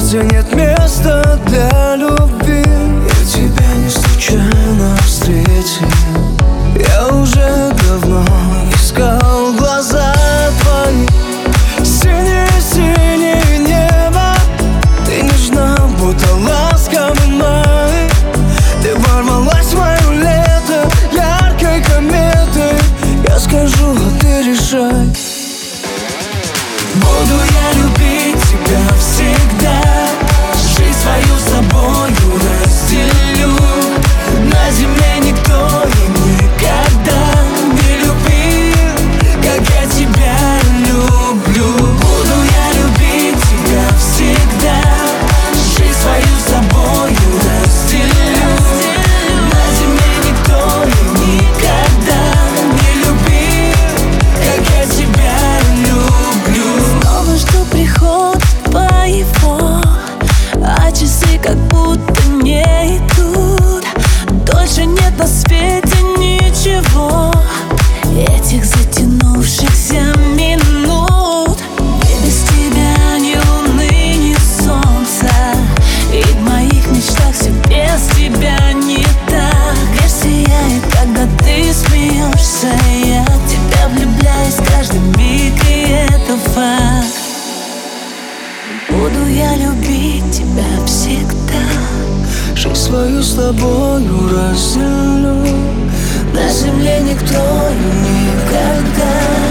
где нет места для любви. Я тебя не случайно встретил. Я уже давно искал глаза твои. Синее-синее небо. Ты нежна, будто ласковый май Ты ворвалась в мое лето Яркой кометой. Я скажу, а ты решай. Буду я любить тебя Этих затянувшихся минут. И без тебя ни луны, ни солнца. И в моих мечтах все без тебя не так. Мир сияет, когда ты смеешься. Я в тебя влюбляюсь каждый миг, и это факт. Буду я любить тебя всегда. Жизнь свою с тобою разделю На земле никто никогда